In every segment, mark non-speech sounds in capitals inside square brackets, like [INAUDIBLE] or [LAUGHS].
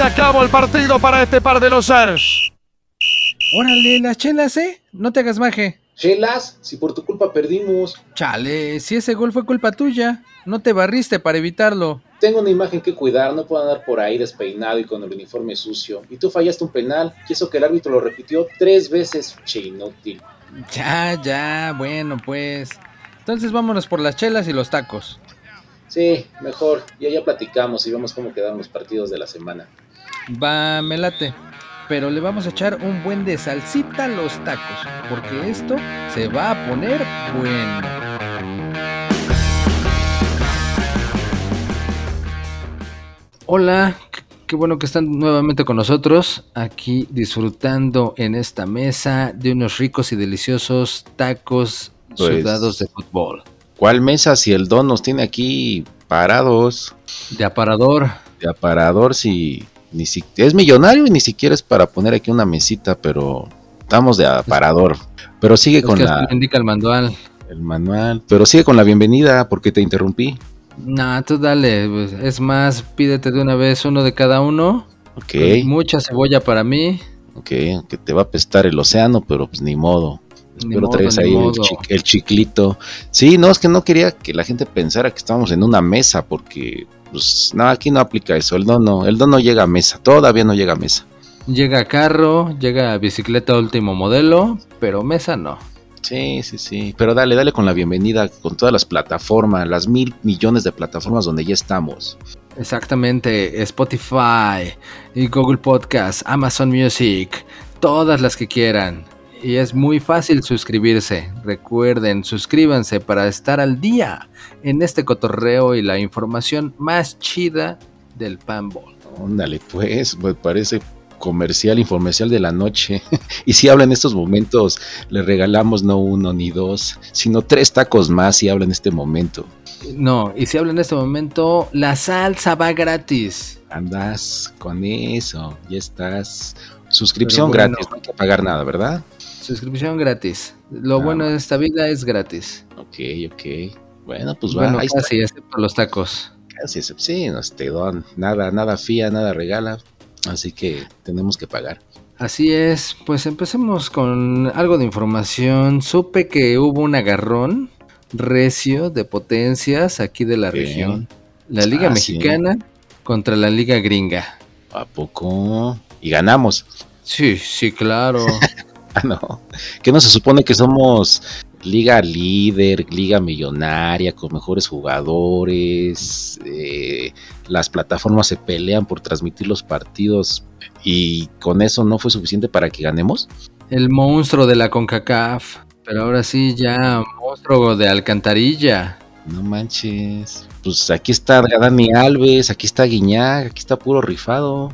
se acabó el partido para este par de los Ars. Órale, las chelas, ¿eh? No te hagas maje. Chelas, si por tu culpa perdimos. Chale, si ese gol fue culpa tuya, no te barriste para evitarlo. Tengo una imagen que cuidar, no puedo andar por ahí despeinado y con el uniforme sucio. Y tú fallaste un penal, y eso que el árbitro lo repitió tres veces, che inútil. Ya, ya, bueno, pues. Entonces vámonos por las chelas y los tacos. Sí, mejor, ya ya platicamos y vemos cómo quedaron los partidos de la semana. Va, me late. Pero le vamos a echar un buen de salsita a los tacos, porque esto se va a poner bueno. Hola, qué- bueno que están nuevamente con nosotros, aquí disfrutando en esta mesa de unos ricos y deliciosos tacos Pues- sudados de fútbol. ¿Cuál mesa si el don nos tiene aquí parados De aparador, de aparador si ni si es millonario y ni siquiera es para poner aquí una mesita, pero estamos de aparador. Pero sigue es con que la, indica el manual. el manual, pero sigue con la bienvenida porque te interrumpí. Nah, tú dale, pues, es más, pídete de una vez uno de cada uno. Ok, Mucha cebolla para mí. ok, que te va a apestar el océano, pero pues ni modo. Ni modo, traes ahí el, modo. chi- el chiclito. Sí, no, es que no quería que la gente pensara que estábamos en una mesa, porque pues no, aquí no aplica eso. El don no, el don no llega a mesa, todavía no llega a mesa. Llega carro, llega bicicleta último modelo, pero mesa no. Sí, sí, sí. Pero dale, dale con la bienvenida con todas las plataformas, las mil millones de plataformas donde ya estamos. Exactamente, Spotify, y Google Podcast, Amazon Music, todas las que quieran. Y es muy fácil suscribirse. Recuerden, suscríbanse para estar al día en este cotorreo y la información más chida del panball. Ándale, pues, me parece comercial, informal de la noche. [LAUGHS] y si habla en estos momentos, le regalamos no uno ni dos, sino tres tacos más si habla en este momento. No, y si hablo en este momento, la salsa va gratis. Andas con eso, ya estás. Suscripción bueno. gratis, no hay que pagar nada, ¿verdad? Suscripción gratis. Lo Ah, bueno de esta vida es gratis. Ok, ok. Bueno, pues va, bueno, ahí está. casi, excepto los tacos. Casi, sí, no te don, nada, nada fía, nada regala. Así que tenemos que pagar. Así es, pues empecemos con algo de información. Supe que hubo un agarrón recio de potencias aquí de la región. La Liga Ah, sí. Mexicana contra la Liga Gringa. ¿A poco? Y ganamos. Sí, sí, claro. [LAUGHS] Ah, [LAUGHS] no. Que no se supone que somos liga líder, liga millonaria, con mejores jugadores. eh, las plataformas se pelean por transmitir los partidos. Y con eso no fue suficiente para que ganemos. El monstruo de la CONCACAF. Pero ahora sí, ya monstruo de alcantarilla. No manches. Pues aquí está Dani Alves, aquí está Guiñac, aquí está puro rifado.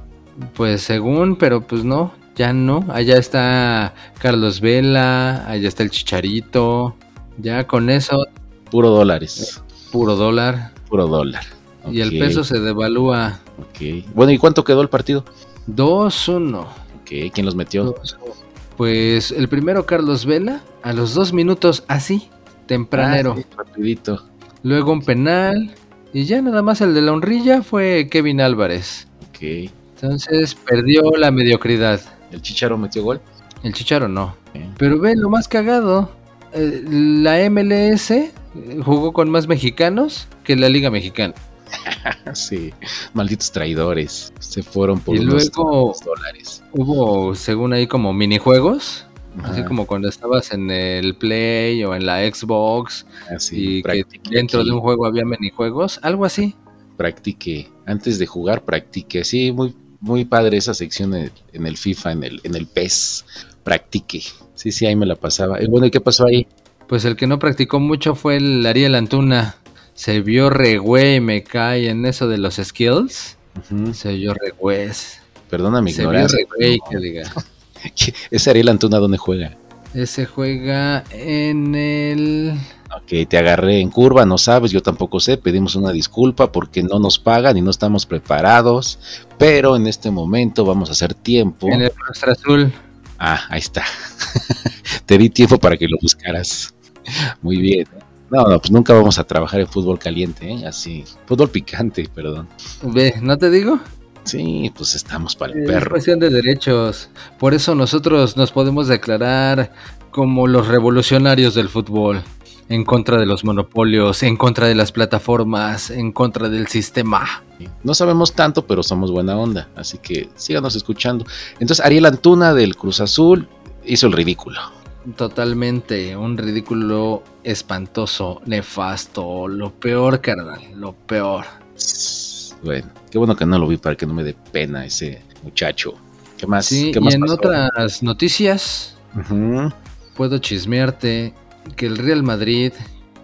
Pues según, pero pues no, ya no. Allá está Carlos Vela, allá está el Chicharito. Ya con eso, Puro dólares. puro dólar. Puro dólar. Y el peso se devalúa ok. Bueno, ¿y cuánto quedó el partido? 2-1. Ok, ¿quién los metió? Pues el primero Carlos Vela, a los dos minutos así, tempranero. Ah, sí, rapidito. Luego un penal. Y ya nada más el de la honrilla fue Kevin Álvarez. Ok. Entonces perdió la mediocridad. ¿El Chicharo metió gol? El Chicharo no. Pero ve lo más cagado. eh, la MLS eh, jugó con más mexicanos que la Liga Mexicana. [LAUGHS] Sí, malditos traidores. Se fueron por Y unos luego- dólares. Hubo, según ahí, como minijuegos. Así Ajá, como cuando estabas en el Play o en la Xbox así, y que dentro de un juego había minijuegos, algo así. practiqué. Antes de jugar, practiqué. Sí, muy, muy padre esa sección en, en el FIFA, en el, en el PES. Practiqué. Sí, sí, ahí me la pasaba. Y bueno, ¿y qué pasó ahí? Pues el que no practicó mucho fue el Ariel Antuna. Se vio re güey, me cae en eso de los skills. Se vio re güey. Perdona mi Se vio ignorancia. re güey, que diga. [LAUGHS] Ese Ariel Antuna, ¿dónde juega? Ese juega en el... Ok, te agarré en curva, no sabes, yo tampoco sé, pedimos una disculpa porque no nos pagan y no estamos preparados, pero en este momento vamos a hacer tiempo. En el Frastra Azul. Ah, ahí está. [LAUGHS] te di tiempo para que lo buscaras. Muy bien. No, no, pues nunca vamos a trabajar en fútbol caliente, ¿eh? así. Fútbol picante, perdón. Ve, ¿no te digo? Sí, pues estamos para el Es perro. cuestión de derechos. Por eso nosotros nos podemos declarar como los revolucionarios del fútbol. En contra de los monopolios, en contra de las plataformas, en contra del sistema. No sabemos tanto, pero somos buena onda. Así que síganos escuchando. Entonces, Ariel Antuna del Cruz Azul hizo el ridículo. Totalmente, un ridículo espantoso, nefasto, lo peor, carnal, lo peor. Bueno, qué bueno que no lo vi para que no me dé pena ese muchacho. ¿Qué más? Sí, ¿Qué y más en pasó? otras noticias, puedo chismearte que el Real Madrid,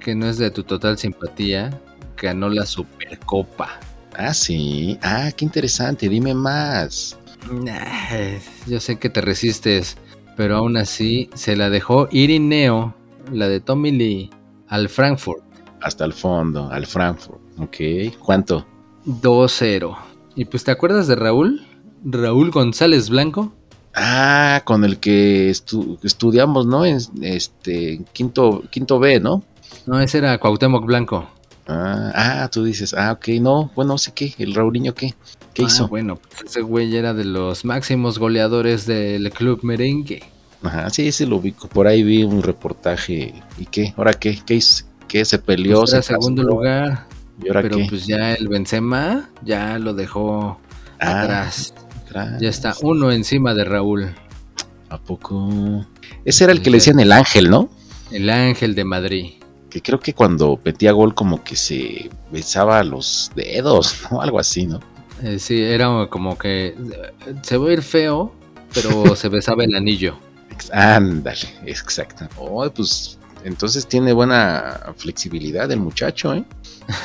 que no es de tu total simpatía, ganó la Supercopa. Ah, sí. Ah, qué interesante. Dime más. Nah, Yo sé que te resistes, pero aún así se la dejó Irineo, la de Tommy Lee, al Frankfurt Hasta el fondo, al Frankfurt. Ok. ¿Cuánto? 2-0. Y pues, ¿te acuerdas de Raúl? Raúl González Blanco. Ah, con el que estu- estudiamos, ¿no? En este quinto, quinto B, ¿no? No, ese era Cuauhtémoc Blanco. Ah, ah, tú dices, ah, ok, no, bueno, sé qué, el Raulinho, ¿qué? ¿Qué Ah, hizo? Bueno, pues ese güey era de los máximos goleadores del club merengue. Ajá, sí, sí lo ubico. Por ahí vi un reportaje. ¿Y qué? ¿Ahora qué? ¿Qué hizo? ¿Qué se peleó? Pues era se segundo casó? lugar, ¿Y ahora pero qué? pues ya el Benzema ya lo dejó Ah, atrás. Atrás. Ya está uno encima de Raúl, ¿A poco? Ese era el que le decían el ángel, ¿no? el ángel de Madrid. Que creo que cuando metía gol como que se besaba los dedos, [LAUGHS] ¿no? Algo así, ¿no? Eh, sí, era como que se va a ir feo, pero [LAUGHS] se besaba el anillo. Ándale, exacto. Oh, pues entonces tiene buena flexibilidad el muchacho, ¿eh?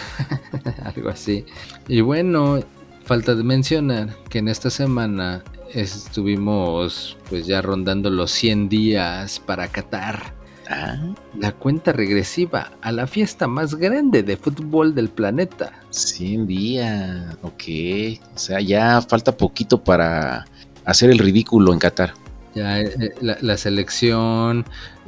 [LAUGHS] Algo así. Y bueno, falta de mencionar que en esta semana estuvimos pues ya rondando los 100 días para Qatar. Ah, La cuenta regresiva a la fiesta más grande de fútbol del planeta. 100 días, ok. O sea, ya falta poquito para hacer el ridículo en Qatar. Ya eh, eh, la, la selección,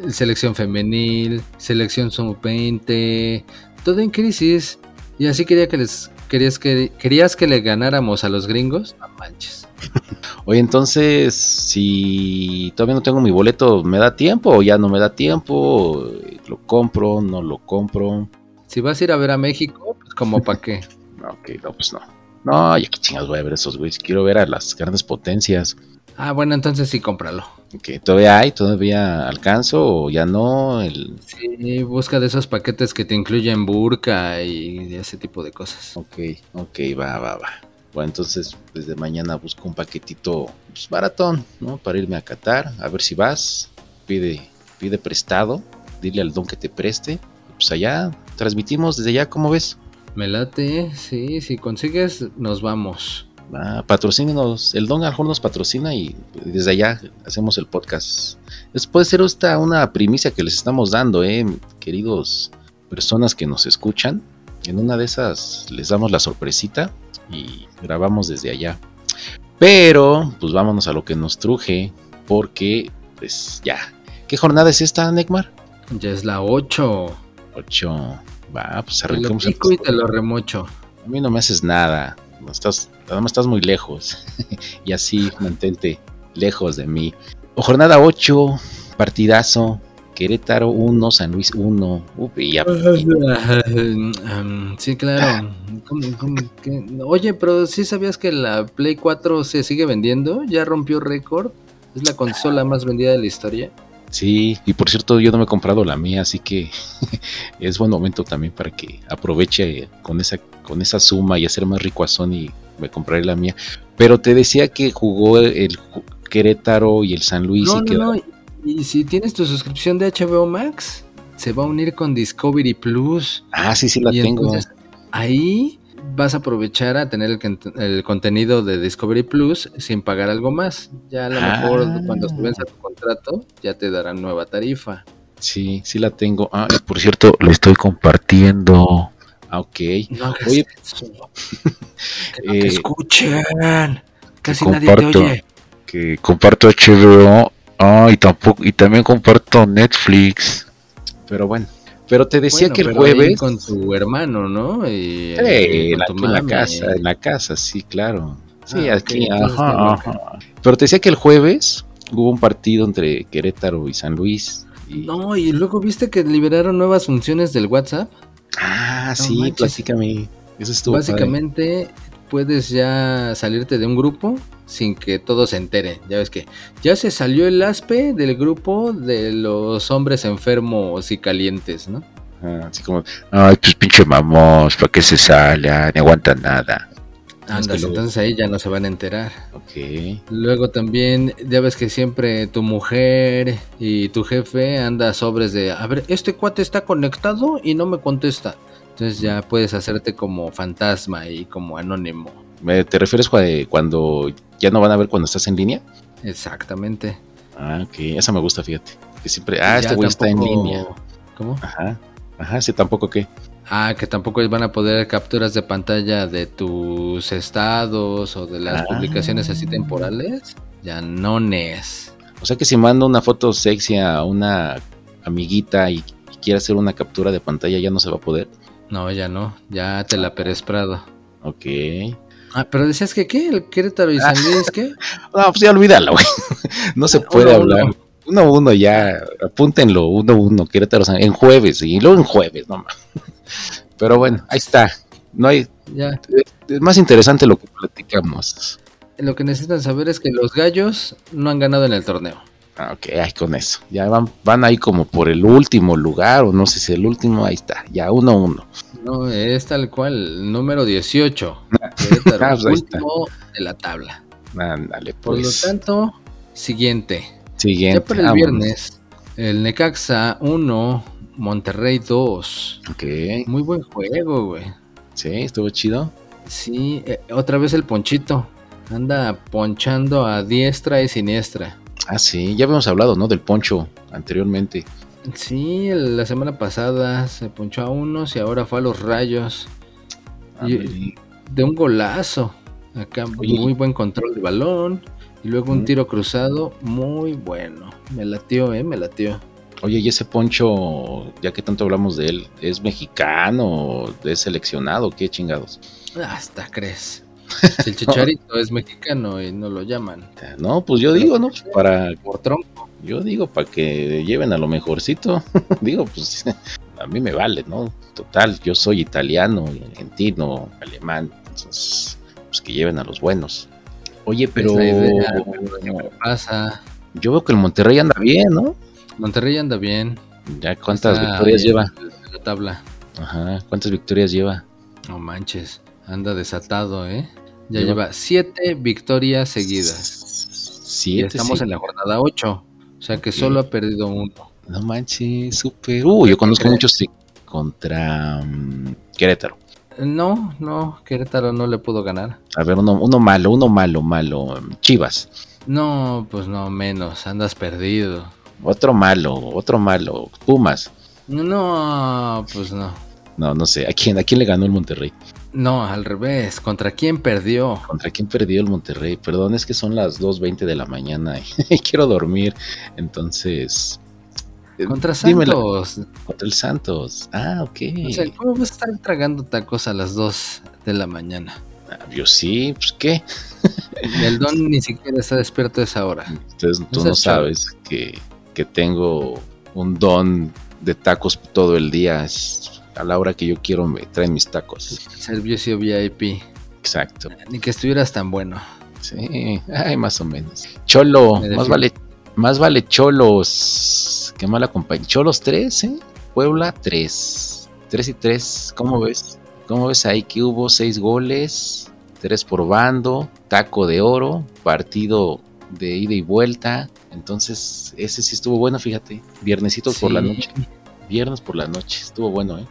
selección femenil, selección sub-20, todo en crisis. Y así quería que les querías que querías que le ganáramos a los gringos, no manches. [LAUGHS] Oye, entonces, si todavía no tengo mi boleto, ¿me da tiempo o ya no me da tiempo? ¿Lo compro? ¿No lo compro? Si vas a ir a ver a México, pues como para qué. [LAUGHS] Ok, no, pues no. No, ya que chingados voy a ver esos güeyes. Quiero ver a las grandes potencias. Ah, bueno, entonces sí cómpralo. Ok, ¿todavía hay? ¿Todavía alcanzo o ya no? El... Sí, busca de esos paquetes que te incluyen burka y ese tipo de cosas. Ok, ok, va, va, va. Bueno, entonces desde mañana busco un paquetito pues, baratón, ¿no? Para irme a Qatar, a ver si vas. Pide, pide prestado, dile al don que te preste. Pues allá transmitimos desde allá, ¿cómo ves? Me late, sí, si consigues, nos vamos. Ah, patrocínenos, el don a lo mejor nos patrocina y desde allá hacemos el podcast. Es, puede ser esta una primicia que les estamos dando, eh, queridos personas que nos escuchan. En una de esas les damos la sorpresita y grabamos desde allá. Pero, pues vámonos a lo que nos truje, porque, pues ya. ¿Qué jornada es esta, Necmar? Ya es la 8. 8. Va, pues Te lo arrancamos. el- pico y te lo remocho. A mí no me haces nada. No estás, nada más estás muy lejos. [LAUGHS] y así mantente lejos de mí. O jornada 8, partidazo. Querétaro 1, San Luis 1. Uy, ya- Um, sí, claro. ¿Cómo- cómo que? Oye, pero ¿sí sabías que la Play 4 se sigue vendiendo? ¿Ya rompió récord? ¿Es la consola más vendida de la historia? Sí, y por cierto, yo no me he comprado la mía, así que [LAUGHS] es buen momento también para que aproveche con esa, con esa suma y hacer más rico a Sony. Me compraré la mía. Pero te decía que jugó el, Querétaro y el San Luis No, y no, quedó- no. Y si tienes tu suscripción de HBO Max, se va a unir con Discovery Plus. Ah, sí, sí la y tengo. entonces ahí vas a aprovechar a tener el, el contenido de Discovery Plus sin pagar algo más. Ya a lo Ah. mejor cuando se venza tu contrato, ya te darán nueva tarifa. Sí, sí la tengo. Ah, y por cierto, lo estoy compartiendo. Ah, ok. No hagas Oye, eso. [LAUGHS] Que no te eh, escuchen. Casi que nadie te oye. Que comparto HBO. Ah, y tampoco, y también comparto Netflix. Pero bueno. Pero te decía Bueno, que el jueves. con tu hermano, ¿no? Y, Eh, en la, en la casa, en la casa, sí, claro. Sí, Ah, aquí, ajá, ajá. Pero te decía que el jueves hubo un partido entre Querétaro y San Luis. y- No, y luego viste que liberaron nuevas funciones del WhatsApp. Ah, No sí, platícame. Eso estuvo padre. Básicamente puedes ya salirte de un grupo sin que todo se entere. Ya ves que ya se salió el aspe del grupo de los hombres enfermos y calientes, ¿no? Ah, así como, ay, pues pinche mamós, ¿para qué se sale? Ah, Ni aguanta nada. Andas, entonces ahí ya no se van a enterar. Ok. Luego también, ya ves que siempre tu mujer y tu jefe anda sobres de, a ver, este cuate está conectado y no me contesta. Entonces ya puedes hacerte como fantasma y como anónimo. ¿Me- ¿Te refieres cua- cuando ya no van a ver cuando estás en línea? Exactamente. Ah, ok. Esa me gusta, fíjate. Que siempre, ah, este Ya güey está en línea. ¿Cómo? Ajá. Ajá, sí, tampoco qué. Ah, que tampoco van a poder capturas de pantalla de tus estados o de las Ah. publicaciones así temporales. Ya no es. O sea que si mando una foto sexy a una amiguita y, y quiere hacer una captura de pantalla, ya no se va a poder. No, ya no. Ya te la Pérez Prado. Ok. Ah, pero decías que qué, el Querétaro y San [LAUGHS] Luis, ¿qué? No, pues ya olvídalo, güey. No se puede Uno, hablar. uno. Uno a uno ya, apúntenlo, uno a uno, Querétaro, San- en jueves, y luego en jueves, no. Pero bueno, ahí está. No hay, Ya. es más interesante lo que platicamos. Lo que necesitan saber es que los gallos no han ganado en el torneo. Ah, ok, ahí con eso. Ya van, van ahí como por el último lugar, o no sé si el último, ahí está, ya uno a uno. No, es tal cual, número 18. [LAUGHS] Querétaro, [LAUGHS] Ah, pues está. último de la tabla. Ándale, Por pues. lo tanto, siguiente. Siguiente. Ya para el viernes, el Necaxa 1, Monterrey 2. Ok, Muy buen juego, güey. sí, estuvo chido. Sí, eh, otra vez el Ponchito. Anda ponchando a diestra y siniestra. Ah, sí, ya habíamos hablado, ¿no? Del poncho anteriormente. Sí, la semana pasada se ponchó a unos y ahora fue a los rayos. Y- Ándale. de un golazo. Acá Oye. muy buen control de balón. Y luego un tiro cruzado muy bueno. Me latió, eh, me latió. Oye, y ese poncho, ya que tanto hablamos de él, ¿es mexicano? ¿Es seleccionado? ¿Qué chingados? Hasta crees. Si [LAUGHS] el chicharito es mexicano y no lo llaman. No, pues yo digo, ¿no? Para, Por tronco. yo digo, para que lleven a lo mejorcito. [LAUGHS] digo, pues a mí me vale, ¿no? Total, yo soy italiano, argentino, alemán. Entonces, pues que lleven a los buenos. Oye, pero Es la idea, pero ¿qué pasa? yo veo que el Monterrey anda bien, ¿no? Monterrey anda bien. Ya cuántas Está victorias lleva. la tabla. Ajá, cuántas victorias lleva. No manches. Anda desatado, ¿eh? Ya Lleva- lleva siete victorias seguidas. Y Siete, estamos sí. en la jornada 8. O sea que solo ha perdido uno. No manches, súper. Uh, yo conozco crees? muchos sí, contra mm, Querétaro. No, no, Querétaro no le pudo ganar. A ver, uno, uno malo, uno malo, malo. Chivas. No, pues no, menos, andas perdido. Otro malo, otro malo. Pumas. No, pues no. No, no sé. ¿A quién, ¿A quién le ganó el Monterrey? No, al revés. ¿Contra quién perdió? ¿Contra quién perdió el Monterrey? Perdón, es que son las 2.20 de la mañana [LAUGHS] y quiero dormir. Entonces... eh, Contra dímela. Santos. Contra el Santos. Ah, ok. O sea, ¿cómo vas a estar tragando tacos a las 2 de la mañana? Ah, yo sí, pues qué. El don ni siquiera está despierto a esa hora. Entonces tú no sabes que, que tengo un don de tacos todo el día. Es a la hora que yo quiero me traen mis tacos. Servicio VIP. Exacto. Ni que estuvieras tan bueno. Sí, ay, más o menos. Cholo, Me más vale, más vale Cholos. Qué mala compañía. Cholos 3, ¿eh? Puebla 3. 3 y 3, ¿cómo ves? ¿Cómo ves ahí que hubo 6 goles? 3 por bando, taco de oro, partido de ida y vuelta. Entonces, ese sí estuvo bueno, fíjate. Viernesito por la noche. Viernes por la noche. Estuvo bueno, ¿eh?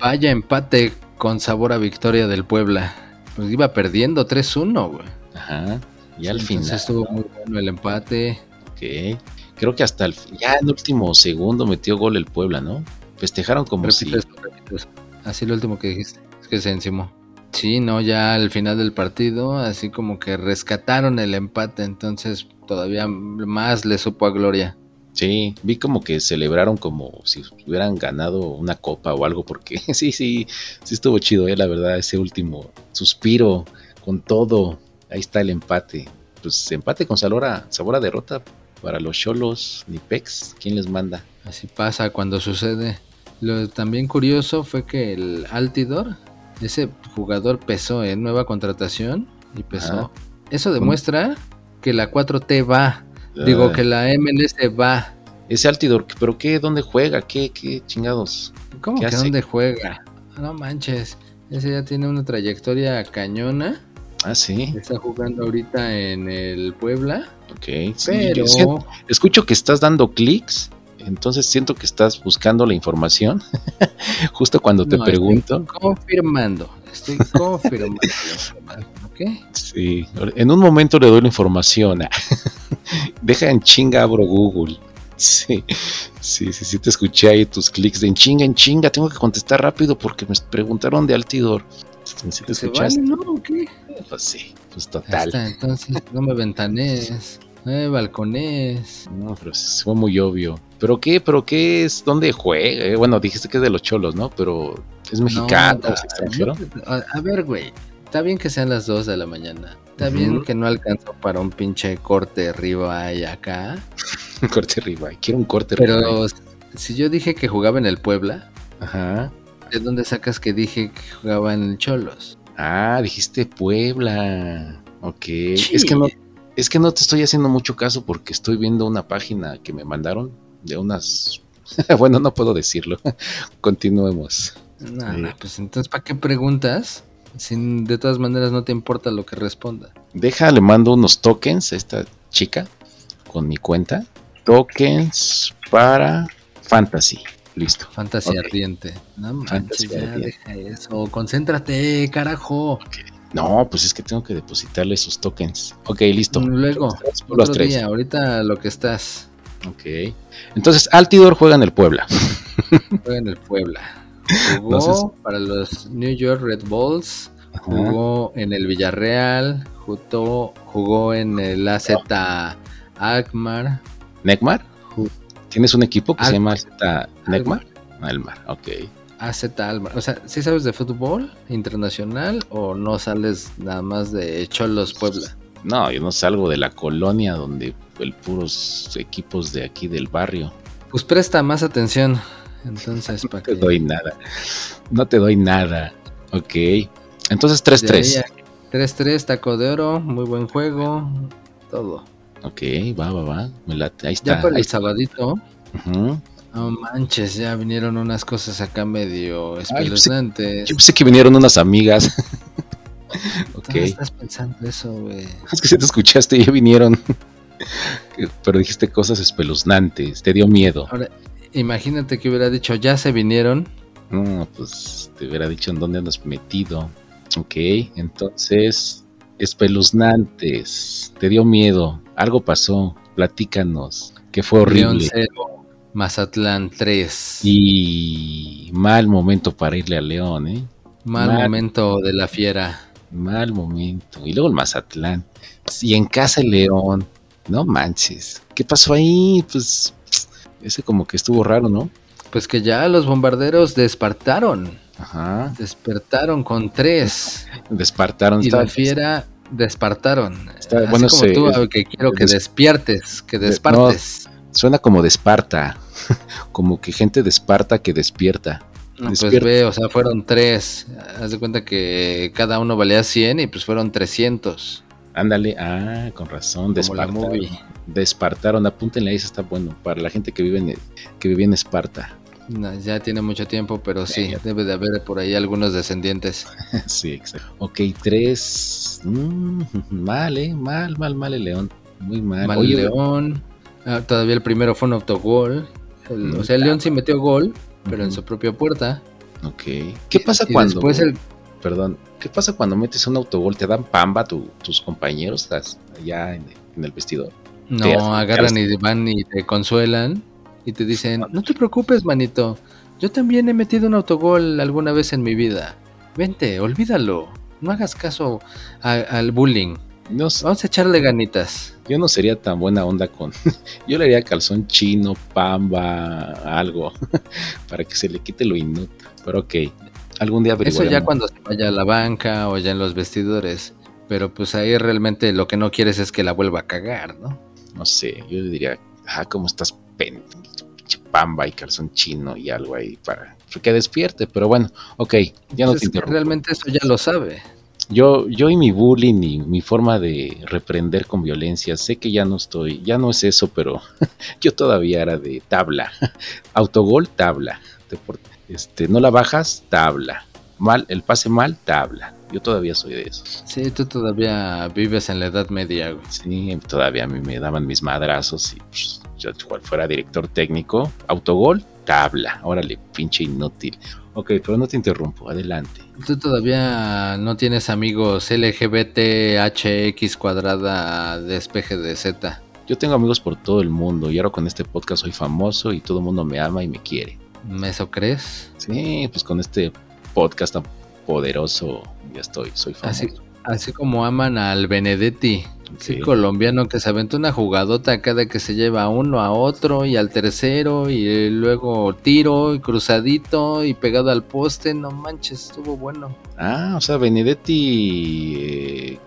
Vaya empate con sabor a victoria del Puebla. Pues iba perdiendo 3-1, güey. Ajá. Y al Entonces final. estuvo muy bueno el empate. Ok. Creo que hasta el ya en el último segundo metió gol el Puebla, ¿no? Festejaron como si. Eso. Así lo último que dijiste. Es que se encimó. Sí, no, ya al final del partido, así como que rescataron el empate, entonces todavía más le supo a Gloria. Sí, vi como que celebraron como si hubieran ganado una copa o algo, porque [LAUGHS] sí, sí, sí estuvo chido, eh, la verdad, ese último suspiro con todo. ahí está el empate. Pues empate con sabor a, sabor a derrota para los Cholos, ni Pex. ¿Quién les manda? Así pasa cuando sucede. Lo también curioso fue que el Altidor, ese jugador pesó en nueva contratación y pesó. Ajá. Eso demuestra que la 4T va. Digo que la MLS va. Ese Altidor, ¿pero qué? ¿Dónde juega? ¿Qué, qué chingados? ¿Cómo ¿Qué que hace? dónde juega? No manches. Ese ya tiene una trayectoria cañona. Ah, sí, Está jugando ahorita en el Puebla. ok. Pero siento- escucho que estás dando clics, entonces siento que estás buscando la información. [LAUGHS] Justo cuando te No, estoy pregunto. confirmando. Estoy confirmando. Sí, en un momento le doy la información. [LAUGHS] Deja en chinga, abro Google. Sí, sí, sí, sí, te escuché ahí tus clics de en chinga, en chinga. Tengo que contestar rápido porque me preguntaron de Altidor. ¿Sí te ¿Se escuchaste? vale, no? ¿O qué? Pues sí, pues total. está, entonces [LAUGHS] no me ventanes, no me balcones. No, pero fue muy obvio. ¿Pero qué? ¿Pero qué es? ¿Dónde juega? Eh, Bueno, dijiste que es de los cholos, ¿no? Pero es mexicano, No, es extranjero. A, a ver, güey. Está bien que sean las 2 de la mañana. Está bien que no alcanzó para un pinche corte arriba y acá. Un [LAUGHS] corte arriba. Quiero un corte arriba. Pero si yo dije que jugaba en el Puebla, Ajá. ¿de dónde sacas que dije que jugaba en el Cholos? Ah, dijiste Puebla. Ok. Sí. Es que no, es que no te estoy haciendo mucho caso porque estoy viendo una página que me mandaron de unas. [LAUGHS] bueno, no puedo decirlo. [LAUGHS] Continuemos. No, Sí. no, pues entonces, ¿para qué preguntas? Si de todas maneras no te importa lo que responda. Deja, le mando unos tokens a esta chica con mi cuenta. Tokens para Fantasy. Listo. Fantasía Ok. ardiente. No manches, Fantasía ya ardiente. deja eso. Concéntrate, carajo. No, pues es que tengo que depositarle esos tokens. Ok, listo. Luego, Los tres, por los otro tres. día, ahorita lo que estás. Ok. Entonces, Altidor juega en el Puebla. [LAUGHS] Juega en el Puebla. Jugó Entonces- para los New York Red Bulls. Ajá. Jugó en el Villarreal. Jugó, jugó en el AZ Alkmaar. ¿Necmar? ¿Tienes un equipo que se Almar. llama Zeta Necmar? Almar, ok. AZ Alkmaar. O sea, ¿sí sabes de fútbol internacional o no sales nada más de Cholos Puebla? No, yo no salgo de la colonia donde el puros equipos de aquí del barrio. Pues presta más atención. Entonces, para No te doy nada. No te doy nada. Ok. Entonces 3-3. 3-3, taco de oro, muy buen juego, todo. Ok, va, va, va. Me late. Ahí está. Ya para ahí el está. sabadito, Ujú. no manches, ya vinieron unas cosas acá medio pensé- espeluznantes. Yo pensé que vinieron unas amigas. ok. ¿Dónde estás pensando eso, güey? Es que si te escuchaste, ya vinieron. [LAUGHS] Pero dijiste cosas espeluznantes. Te dio miedo. Ahora, imagínate que hubiera dicho, ya se vinieron. No, pues te hubiera dicho en dónde andas metido. Ok, entonces, espeluznantes. Te dio miedo. Algo pasó. Platícanos. Que fue León horrible. 0, Mazatlán 3. Y mal momento para irle a León, ¿eh? Mal mal. momento de la fiera. Mal momento. Y luego el Mazatlán. Y en casa el León. No manches. ¿Qué pasó ahí? Pues ese como que estuvo raro, ¿no? Pues que ya los bombarderos despertaron. Ajá. Despertaron con 3. Despertaron. Y la fiera despertaron. Está- Así bueno, como se- tú, que quiero que des- despiertes, que de- despartes. Suena como de Esparta. [LAUGHS] como que gente de Esparta que despierta. No, pues ve, o sea, fueron tres. Haz de cuenta que cada uno valía 100 y pues fueron 300. Ándale, ah, con razón, Como la despartaron. Movie. Despartaron, apúntenle ahí, eso está bueno. Para la gente que vive en, que vivía en Esparta. No, ya tiene mucho tiempo, pero sí, Sí. debe de haber por ahí algunos descendientes. [LAUGHS] sí, exacto. Ok, tres. mm, mal, eh, mal, mal, mal el León. Muy mal. Mal Oye, León. Ah, todavía el primero fue un autogol. El- o sea, el León sí metió gol, pero en su propia puerta. Ok. ¿Qué pasa Y cuando... después el- Perdón, ¿qué pasa cuando metes un autogol? ¿Te dan pamba tu- tus compañeros estás allá en, en el vestidor? No, agarran y van y te consuelan y te dicen, no te preocupes, manito. Yo también he metido un autogol alguna vez en mi vida. Vente, olvídalo. No hagas caso a- al bullying. No, Vamos a echarle ganitas. yo no sería tan buena onda con... [LAUGHS] yo le haría calzón chino, pamba, algo, [LAUGHS] para que se le quite lo inútil. Pero ok, algún día Eso ya cuando se vaya a la banca o ya en los vestidores. Pero pues ahí realmente lo que no quieres es que la vuelva a cagar, ¿no? No sé, yo diría, ah, ¿cómo estás pen? Pamba y calzón chino y algo ahí para que despierte, pero bueno, ok, ya no Pues te realmente eso ya lo sabe. Yo, yo y mi bullying y mi forma de reprender con violencia, sé que ya no estoy, ya no es eso, pero [LAUGHS] yo todavía era de tabla. [LAUGHS] Autogol, tabla. Este, no la bajas, tabla. Mal, el pase mal, tabla. Yo todavía soy de eso. Sí, tú todavía vives en la Edad Media, güey. Sí, todavía a mí me daban mis madrazos y pues, yo igual fuera director técnico, autogol, tabla. Órale, pinche inútil. Ok, pero no te interrumpo, adelante. Tú todavía no tienes amigos LGBTHX cuadrada despeje de Z. Yo tengo amigos por todo el mundo y ahora con este podcast soy famoso y todo el mundo me ama y me quiere. ¿Eso crees? Sí, pues con este podcast poderoso ya estoy, soy famoso. Así, así como aman al Benedetti, sí, Sí. colombiano que se aventó una jugadota cada que se lleva a uno a otro y al tercero y luego tiro y cruzadito y pegado al poste. No manches, estuvo bueno. Ah, o sea, Benedetti, eh,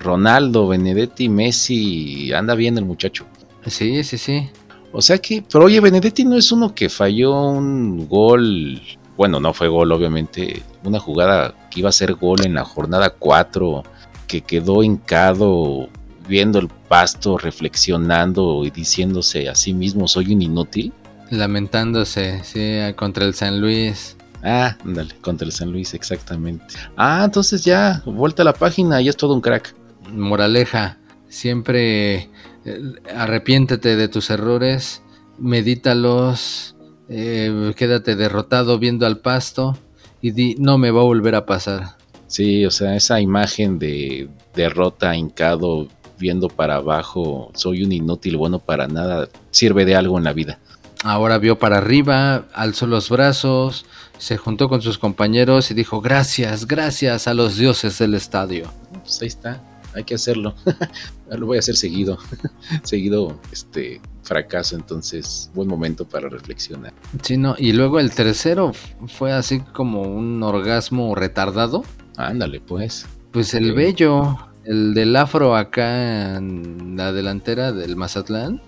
Ronaldo, Benedetti, Messi, anda bien el muchacho. Sí, sí, sí. O sea que, pero oye, Benedetti no es uno que falló un gol, bueno, no fue gol, obviamente, una jugada que iba a ser gol en la jornada 4, que quedó hincado viendo el pasto, reflexionando y diciéndose a sí mismo, soy un inútil. Lamentándose, sí, contra el San Luis. Ah, ándale, contra el San Luis, exactamente. Ah, entonces ya, vuelta a la página, ya es todo un crack. Moraleja, siempre eh, arrepiéntete de tus errores, medítalos, eh, quédate derrotado viendo al pasto y di, no me va a volver a pasar. Sí, o sea, esa imagen de derrota, hincado, viendo para abajo, soy un inútil, bueno para nada, sirve de algo en la vida. Ahora vio para arriba, alzó los brazos, se juntó con sus compañeros y dijo gracias, gracias a los dioses del estadio. Pues ahí está, hay que hacerlo. [LAUGHS] Lo voy a hacer seguido. [LAUGHS] seguido, este fracaso, entonces, buen momento para reflexionar. Sí, no, y luego el tercero fue así como un orgasmo retardado. Ándale, pues. Pues el bello, el del afro acá en la delantera del Mazatlán,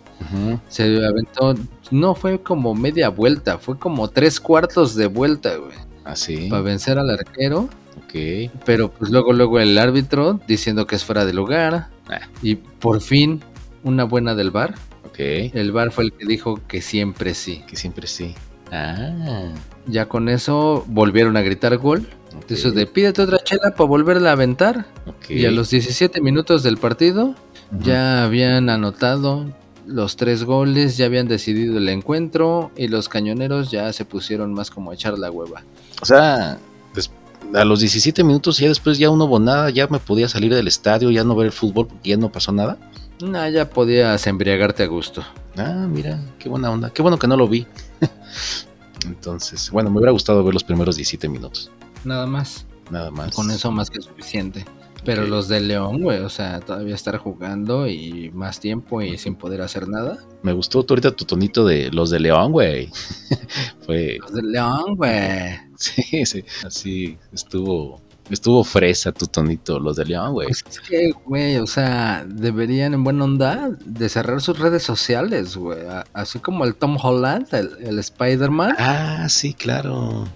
se aventó, no fue como media vuelta, fue como tres cuartos de vuelta, güey, Así, para vencer al arquero. Ok. Pero pues luego, luego el árbitro diciendo que es fuera de lugar. Ah. Y por fin, una buena del bar. Ok, El bar fue el que dijo que siempre sí. que siempre sí. Ah, Ya con eso volvieron a gritar gol. ok, Eso de pídete otra chela para volverla a aventar. ok. Y a los 17 minutos del partido ya habían anotado los tres goles, ya habían decidido el encuentro y los cañoneros ya se pusieron más como a echar la hueva. O sea, a los 17 minutos ya después ya no hubo nada, ya me podía salir del estadio, ya no ver el fútbol porque ya no pasó nada. Nah, ya podías embriagarte a gusto. Ah, mira, qué buena onda. Qué bueno que no lo vi. [LAUGHS] Entonces, bueno, me hubiera gustado ver los primeros 17 minutos. Nada más. Nada más. Con eso más que suficiente. Pero los de León, güey, o sea, todavía estar jugando y más tiempo y sin poder hacer nada. Me gustó tú ahorita tu tonito de los de León, güey. [LAUGHS] Fue, Los de León, güey. [LAUGHS] sí, sí, así estuvo, estuvo fresa tu tonito, los de León, güey. Pues es que, güey, o sea, deberían en buena onda de cerrar sus redes sociales, güey. Así como el Tom Holland, el, el Spider-Man. Ah, sí, claro.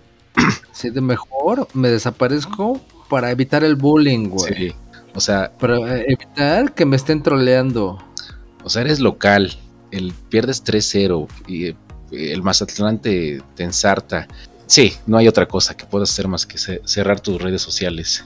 Así de mejor me desaparezco para evitar el bullying, güey. Sí. O sea, Para eh, evitar que me estén troleando. O sea, eres local, el pierdes 3-0 y eh, el Mazatlán te, te ensarta. Sí, no hay otra cosa que puedas hacer más que ce- cerrar tus redes sociales.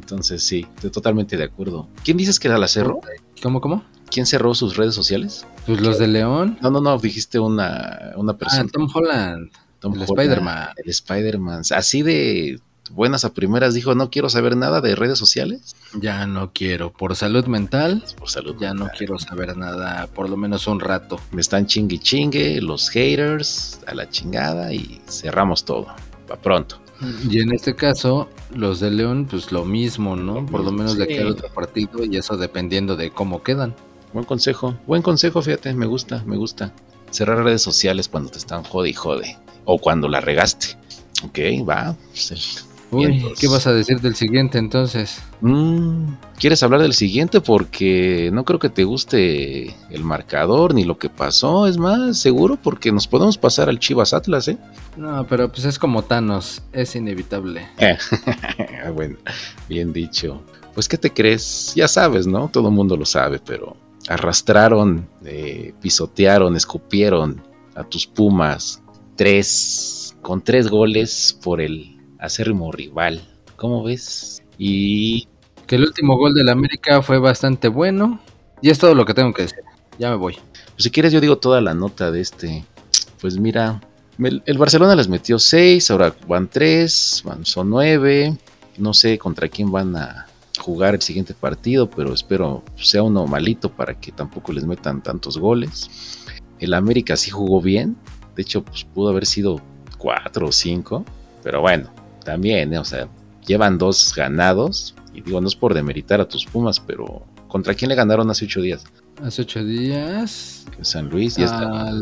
Entonces, sí, estoy totalmente de acuerdo. ¿Quién dices que la cerró? ¿Cómo, cómo? ¿Quién cerró sus redes sociales? Pues los de León. No, no, no, dijiste una, una Ah, persona. Tom Holland. Tom el Spider-Man. El Spider-Man. Así de buenas a primeras dijo, no quiero saber nada de redes sociales. Ya no quiero. Por salud mental, Por salud. ya no quiero saber nada, por lo menos un rato. Me están chingue chingue, los haters, a la chingada y cerramos todo. Pa' pronto. Y en este caso, los de León, pues lo mismo, ¿no? Por lo menos de Sí. al otro partido, y eso dependiendo de cómo quedan. Buen consejo, buen consejo, fíjate, me gusta, me gusta. Cerrar redes sociales cuando te están jode y jode. O cuando la regaste. Ok, va. pues, el- Uy. ¿qué vas a decir del siguiente entonces? Mm, ¿Quieres hablar del siguiente? Porque no creo que te guste el marcador ni lo que pasó. Es más, seguro porque nos podemos pasar al Chivas Atlas, ¿eh? No, pero pues es como Thanos, es inevitable. Ah, [LAUGHS] bueno, bien dicho. Pues, ¿qué te crees? Ya sabes, ¿no? Todo el mundo lo sabe, pero arrastraron, eh, pisotearon, escupieron a tus Pumas. Tres, con tres goles por el acérrimo rival. ¿Cómo ves? Y Que el último gol del América fue bastante bueno. Y es todo lo que tengo que decir. Ya me voy. Pues si quieres yo digo toda la nota de este. Pues mira, el, el Barcelona les metió 6, ahora van 3, van, son 9. No sé contra quién van a jugar el siguiente partido, pero espero sea uno malito para que tampoco les metan tantos goles. El América sí jugó bien, de hecho pues pudo haber sido 4 o 5, pero bueno, también, ¿eh? o sea, llevan dos ganados. Y digo, no es por demeritar a tus Pumas, pero ¿contra quién le ganaron hace 8 días? Hace ocho días. San Luis ya está.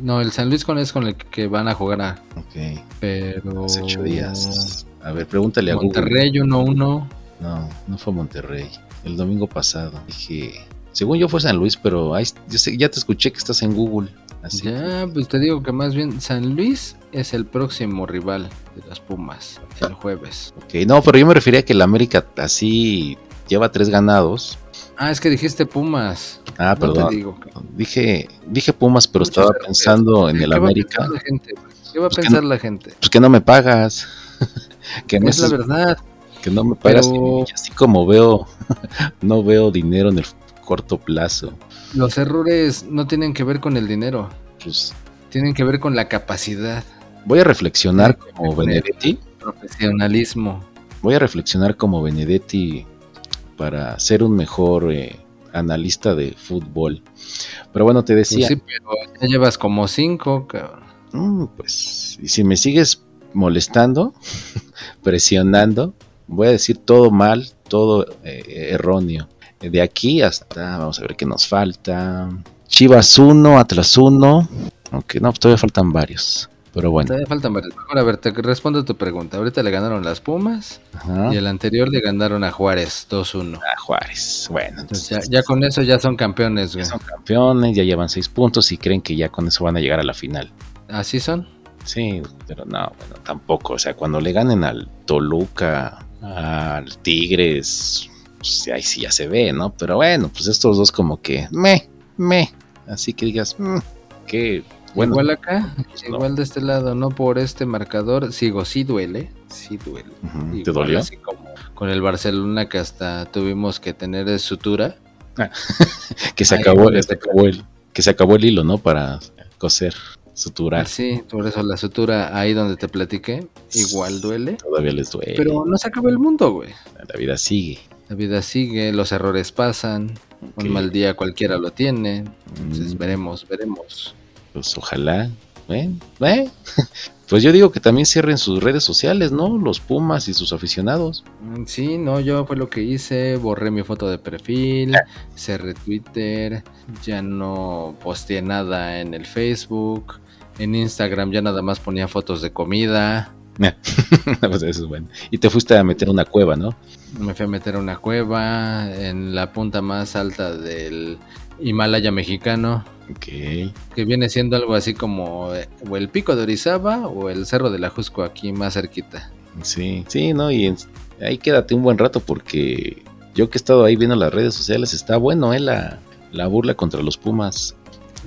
No, el San Luis con es con el que van a jugar a. Ok. Pero. Hace ocho días. A ver, pregúntale a Monterrey 1-1. Google. No, no fue Monterrey. El domingo pasado. Dije. Según yo fue San Luis, pero ahí, yo sé- ya te escuché que estás en Google. Así que- Ya, pues te digo que más bien San Luis es el próximo rival de las Pumas el jueves. ok, no, pero yo me refería a que el América así lleva tres ganados. Ah, es que dijiste Pumas. Ah, No perdón. te digo. Dije, dije Pumas, pero estaba pensando en el ¿Qué va a América. pensar la gente? ¿Qué va a Pues pensar la gente? Pues que no me pagas. [LAUGHS] que, no Es la verdad. que no me pagas. Pero- Y así como veo, [LAUGHS] no veo dinero en el corto plazo. Los errores no tienen que ver con el dinero. Pues Tienen que ver con la capacidad, voy a reflexionar como Benedetti. profesionalismo. Voy a reflexionar como Benedetti para ser un mejor eh, analista de fútbol. Pero bueno, te Pues decía, sí, pero ya llevas como cinco, cabrón. mm, pues y si me sigues molestando, [LAUGHS] presionando, voy a decir todo mal, todo eh, erróneo. De aquí hasta, vamos a ver qué nos falta. Chivas 1, Atlas 1. Aunque no, todavía faltan varios. Pero bueno. Todavía faltan varios. Ahora, a ver, te respondo tu pregunta. Ahorita le ganaron las Pumas Ajá. y el anterior le ganaron a Juárez 2-1. A Juárez. Bueno, Entonces ya, entonces ya con eso ya son campeones, güey. ya son campeones, ya llevan seis puntos y creen que ya con eso van a llegar a la final. ¿Así son? Sí, pero no, bueno, tampoco. O sea, cuando le ganen al Toluca, al Tigres, pues ahí sí ya se ve, ¿no? Pero bueno, pues estos dos como que me, me. Así que digas, mm, que bueno. igual acá, no. igual de este lado, no por este marcador. Sigo, sí duele, sí duele. ¿Te Igual dolió? Así como con el Barcelona que hasta tuvimos que tener sutura. [LAUGHS] Que se acabó el, que se acabó el hilo, ¿no? Para coser, suturar. Sí, por eso la sutura ahí donde te platiqué, igual duele. Todavía les duele. Pero no se acaba el mundo, güey. La vida sigue. La vida sigue, los errores pasan, un mal día cualquiera lo tiene. Entonces Mm. veremos, veremos. Pues ojalá. ¿eh? ¿eh? [LAUGHS] Pues yo digo que también cierren sus redes sociales, ¿no? Los Pumas y sus aficionados. Mm, Sí, no, yo fue lo que hice, borré mi foto de perfil, Ah. cerré Twitter, ya no posteé nada en el Facebook, en Instagram ya nada más ponía fotos de comida, [LAUGHS] pues eso es bueno. Y te fuiste a meter a una cueva, ¿no? me fui a meter a una cueva en la punta más alta del Himalaya mexicano, Ok. que viene siendo algo así como o el pico de Orizaba o el cerro de la Jusco aquí más cerquita. Sí, sí, ¿no? Y en- ahí quédate un buen rato porque yo que he estado ahí viendo las redes sociales, está bueno, ¿eh? La, la burla contra los Pumas.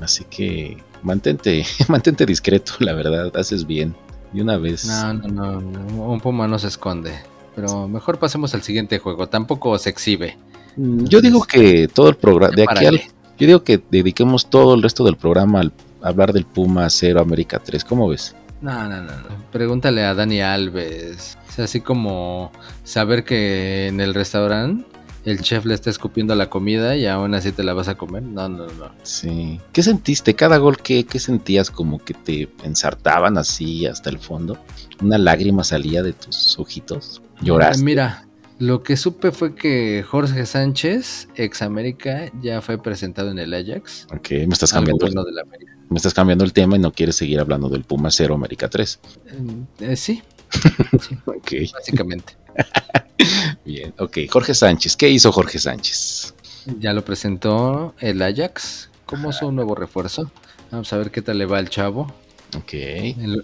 Así que mantente, [LAUGHS] mantente discreto, la verdad, haces bien. Y una vez. No, no, no, no, un puma no se esconde. Pero mejor pasemos al siguiente juego. Tampoco se exhibe. Mm, Yo digo que todo el programa, de aquí al, yo digo que dediquemos todo el resto del programa al hablar del Puma 0 América 3, ¿cómo ves? No, no, no, no. Pregúntale a Dani Alves. Sea, así como saber que en el restaurante el chef le está escupiendo la comida y aún así te la vas a comer. No, no, no. Sí. ¿Qué sentiste? Cada gol, ¿qué, qué sentías? Como que te ensartaban así hasta el fondo. Una lágrima salía de tus ojitos. Lloraste. Mira, lo que supe fue que Jorge Sánchez, ex América, ya fue presentado en el Ajax. Ok, me estás, cambiando, bueno América. me estás cambiando el tema y no quieres seguir hablando del Puma 0 América 3. Eh, eh, sí, [LAUGHS] Ok, Básicamente. [LAUGHS] bien. Ok, Jorge Sánchez. ¿Qué hizo Jorge Sánchez? Ya lo presentó el Ajax como su nuevo refuerzo. Vamos a ver qué tal le va al chavo. Ok. El-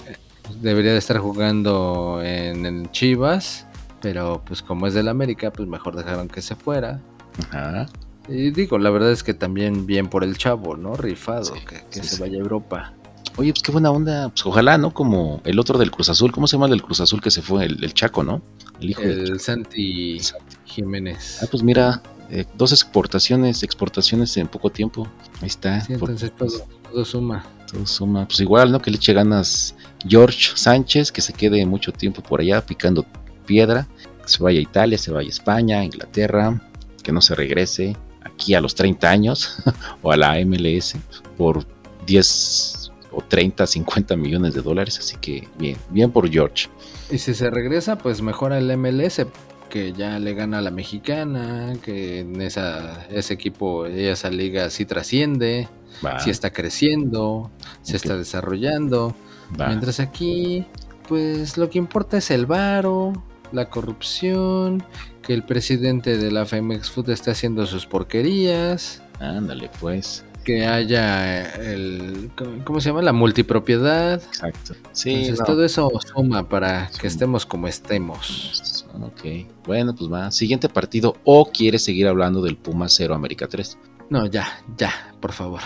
debería de estar jugando en, el Chivas, pero pues como es del América, pues mejor dejaron que se fuera. Ajá. Y digo, la verdad es que también bien por el chavo, ¿no? Rifado, Sí, que, que sí, se sí. vaya a Europa. Oye, pues qué buena onda. Pues ojalá, ¿no? Como el otro del Cruz Azul. ¿Cómo se llama el del Cruz Azul que se fue? El, el Chaco, ¿no? El hijo del El Santi Santi. Jiménez. Ah, pues mira, eh, dos exportaciones, exportaciones en poco tiempo. Ahí está. Sí, por- entonces todo, todo suma. todo suma. Pues igual, ¿no? Que le eche ganas George Sánchez, que se quede mucho tiempo por allá picando piedra. Que se vaya a Italia, se vaya a España, a Inglaterra, que no se regrese aquí a los 30 años [LAUGHS] o a la MLS por 10 o 30, 50 millones de dólares. Así que bien, bien por George. Y si se regresa, pues mejora el MLS, que ya le gana a la mexicana, que en esa, ese equipo, esa liga sí trasciende, Va, sí está creciendo, se está desarrollando. va. Mientras aquí, pues lo que importa es el varo, la corrupción, que el presidente de la Femex Food está haciendo sus porquerías, Ándale, pues. Que haya el, ¿cómo se llama? La multipropiedad. Exacto. Sí, Entonces no. todo eso suma para Suma. que estemos como estemos. Ok, bueno, pues va. Siguiente partido. ¿O quieres seguir hablando del Puma 0 América 3? No, ya, ya, por favor.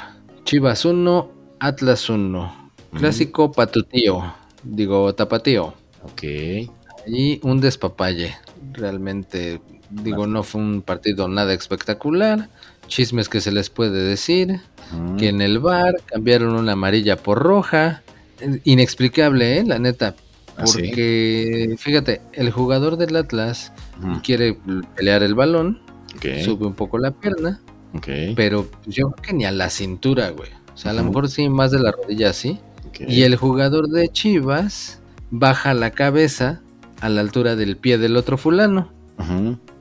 Chivas 1, Atlas 1. Clásico patutío, digo tapatío. Ok. Y un despapalle. Realmente, digo, no fue un partido nada espectacular. Chismes que se les puede decir. Mm, Que en el bar cambiaron una amarilla por roja. Inexplicable, ¿eh? La neta. ¿Ah, sí? Porque, fíjate, el jugador del Atlas mm, quiere pelear el balón, sube un poco la pierna, pero pues, yo creo que ni a la cintura, güey. O sea, a lo mejor sí, más de la rodilla así. Y el jugador de Chivas baja la cabeza a la altura del pie del otro fulano.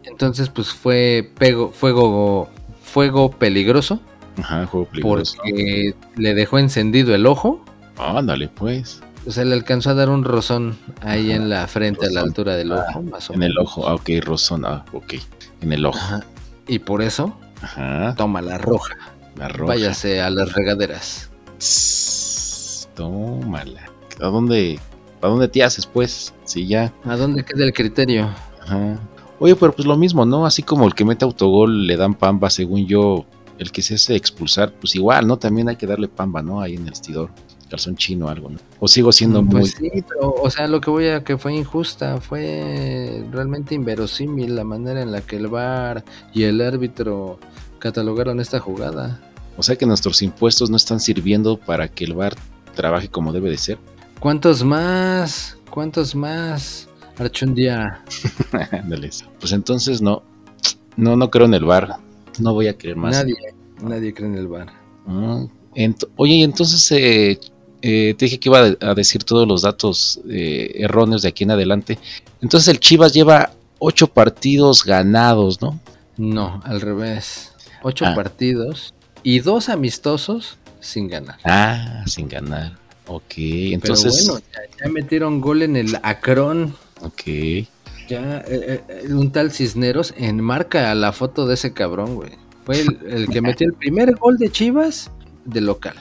Entonces, pues fue pego, fuego, fuego peligroso Ajá, juego peligroso. porque le dejó encendido el ojo. Ándale, pues. O sea, le alcanzó a dar un rozón ahí Ajá, en la frente, a la rozón. altura del Ah, ojo, más o En el menos. ojo. Ah, ok, Rosón. Ah, ok. En el ojo. Ajá. Y por eso, Ajá. toma la roja. La roja. Váyase a las regaderas. Tss, Tómala. ¿A dónde, ¿A dónde te haces, pues? Si ya. ¿A dónde queda el criterio? Ajá. Oye, pero pues lo mismo, ¿no? Así como el que mete autogol le dan pamba, según yo, el que se hace expulsar, pues igual, ¿no? También hay que darle pamba, ¿no? Ahí en el vestidor, calzón chino o algo, ¿no? O sigo siendo muy... Pues sí, pero, o sea, lo que voy a que fue injusta, fue realmente inverosímil la manera en la que el VAR y el árbitro catalogaron esta jugada. O sea que nuestros impuestos no están sirviendo para que el bar trabaje como debe de ser. ¿Cuántos más? ¿Cuántos más? Archundia. [LAUGHS] Pues entonces no, no, no creo en el bar. No voy a creer más. Nadie, nadie cree en el VAR. Mm, ent- Oye, y entonces eh, eh, te dije que iba a decir todos los datos eh, erróneos de aquí en adelante. Entonces el Chivas lleva ocho partidos ganados, ¿no? No, al revés. Ocho Ah. partidos y dos amistosos sin ganar. Ah, sin ganar. Ok, entonces. Pero bueno, ya, ya metieron gol en el Acron. Ok. Ya, eh, eh, un tal Cisneros enmarca la foto de ese cabrón, güey. Fue el, el que metió el primer gol de Chivas de local.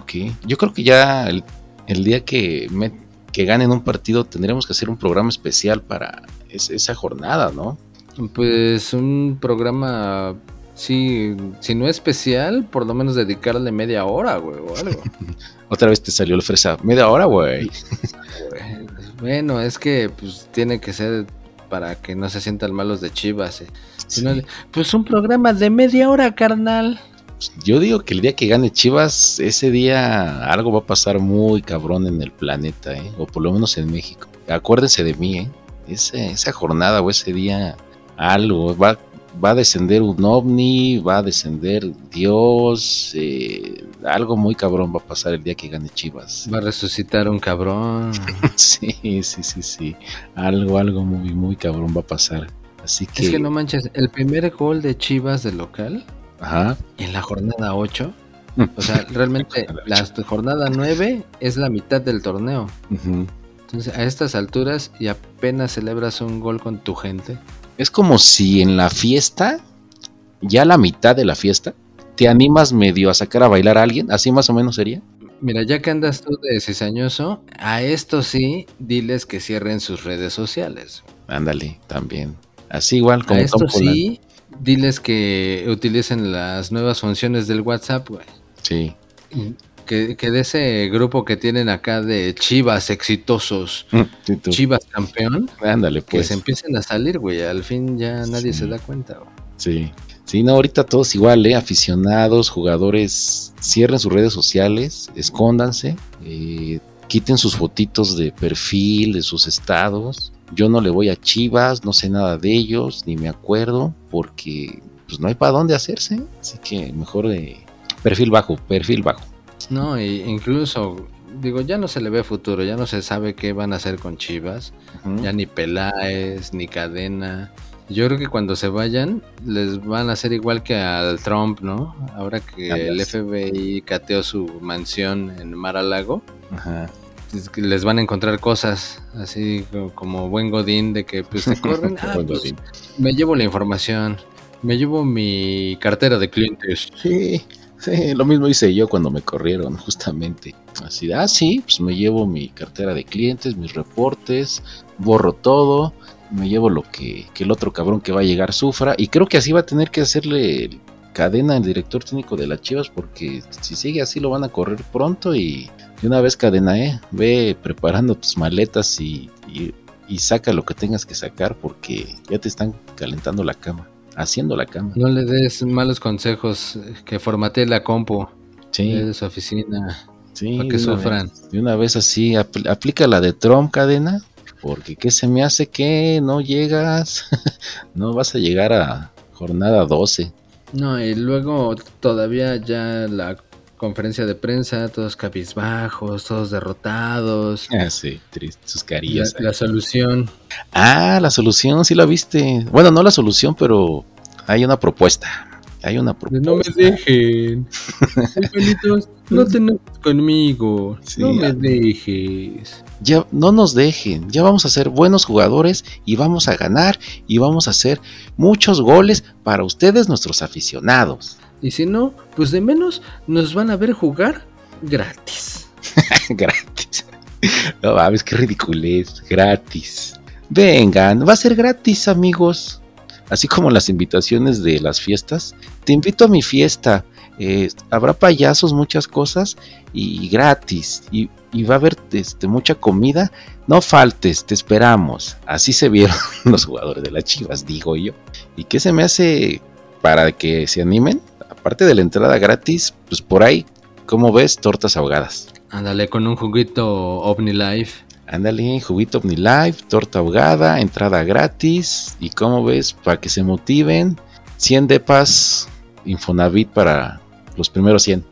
Ok. Yo creo que ya el, el día que, me- que ganen un partido tendremos que hacer un programa especial para es- esa jornada, ¿no? Pues un programa, sí, si no especial, por lo menos dedicarle media hora, güey, o algo. [LAUGHS] Otra vez te salió el fresa. Media hora, güey. Bueno, es que pues tiene que ser para que no se sientan malos de Chivas. eh. Si no pues un programa de media hora, carnal. Yo digo que el día que gane Chivas, ese día algo va a pasar muy cabrón en el planeta, ¿eh? o por lo menos en México. Acuérdense de mí, ¿eh? Ese- esa jornada o ese día, algo, va, va a descender un ovni, va a descender Dios, eh, algo muy cabrón va a pasar el día que gane Chivas. Va a resucitar un cabrón. [LAUGHS] Sí, sí, sí, sí. Algo, algo muy, muy cabrón va a pasar. Así que, Es que no manches, el primer gol de Chivas de local ajá. en la jornada 8. O sea, [LAUGHS] realmente la jornada 9 es la mitad del torneo. Entonces, a estas alturas y apenas celebras un gol con tu gente. Es como si en la fiesta, ya la mitad de la fiesta, te animas medio a sacar a bailar a alguien, así más o menos sería. Mira, ya que andas tú de cizañoso, a esto sí, diles que cierren sus redes sociales. Ándale, también. Así igual como a esto sí, diles que utilicen las nuevas funciones del WhatsApp, güey. Sí. Que, que de ese grupo que tienen acá de chivas exitosos, Sí, tú. chivas campeón, Ándale, que pues. se empiecen a salir, güey. Al fin ya nadie Sí. se da cuenta, güey. Sí. Sí, no, ahorita todos igual, ¿eh? Aficionados, jugadores, cierren sus redes sociales, escóndanse, eh, quiten sus fotitos de perfil, de sus estados. Yo no le voy a Chivas, no sé nada de ellos, ni me acuerdo, porque pues no hay para dónde hacerse. Así que mejor de perfil bajo, perfil bajo. No, y incluso, digo, ya no se le ve futuro, ya no se sabe qué van a hacer con Chivas. Ya ni Peláez, ni Cadena. Yo creo que cuando se vayan, les van a hacer igual que al Trump, ¿no? Ahora que el. FBI cateó su mansión en Mar a Lago, Ajá. es que les van a encontrar cosas así co- como buen Godín de que pues te corren. [LAUGHS] ah, pues, me llevo la información, me llevo mi cartera de clientes. Sí, lo mismo hice yo cuando me corrieron, justamente. Así, ah, sí, pues me llevo mi cartera de clientes, mis reportes, borro todo, me llevo lo que, el otro cabrón que va a llegar sufra. Y creo que así va a tener que hacerle cadena el director técnico de las Chivas, porque si sigue así lo van a correr pronto y de una vez cadena, eh, ve preparando tus maletas y saca lo que tengas que sacar, porque ya te están calentando la cama, haciendo la cama. No le des malos consejos, que formatee la compu Sí. de su oficina Sí, para que de sufran. vez- de una vez así, apl- aplica la de Trump cadena, porque ¿qué se me hace que no llegas? [LAUGHS] no vas a llegar a jornada 12. No, y luego todavía ya la conferencia de prensa, todos cabizbajos, todos derrotados. Ah, sí, triste, sus La, carillas. la solución. Ah, la solución, sí la viste. Bueno, no la solución, pero hay una propuesta. Hay una propuesta. No me dejen. [LAUGHS] No te enojes conmigo. Sí, no me dejes. Ya no nos dejen, ya vamos a ser buenos jugadores y vamos a ganar y vamos a hacer muchos goles para ustedes, nuestros aficionados. Y si no, pues de menos nos van a ver jugar gratis. [LAUGHS] gratis. No mames, qué ridiculez, gratis. Vengan, va a ser gratis, amigos. Así como las invitaciones de las fiestas. Te invito a mi fiesta. eh, habrá payasos, muchas cosas y gratis. Y, va a haber este, mucha comida. No faltes, te esperamos. Así se vieron [LAUGHS] los jugadores de las chivas, digo yo. ¿Y qué se me hace para que se animen? Aparte de la entrada gratis, pues por ahí, ¿cómo ves? Tortas ahogadas. Ándale con un juguito OmniLife. Ándale, juguito OmniLife, torta ahogada, entrada gratis. Y como ves, para que se motiven, 100 depas Infonavit para los primeros 100.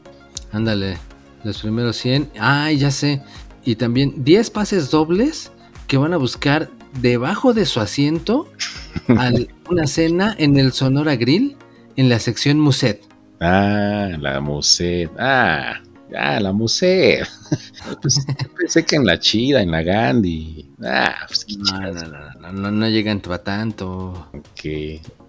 Ándale, los primeros 100. Ay, ya sé. Y también 10 pases dobles que van a buscar debajo de su asiento al- [LAUGHS] una cena en el Sonora Grill en la sección Muset. Ah, la Muset. Ah, ah, la Muset. [LAUGHS] Pues, pensé que en la Chida, en la Gandhi. Ah, pues qué No, no, no, no, no, llegan para tanto. Ok.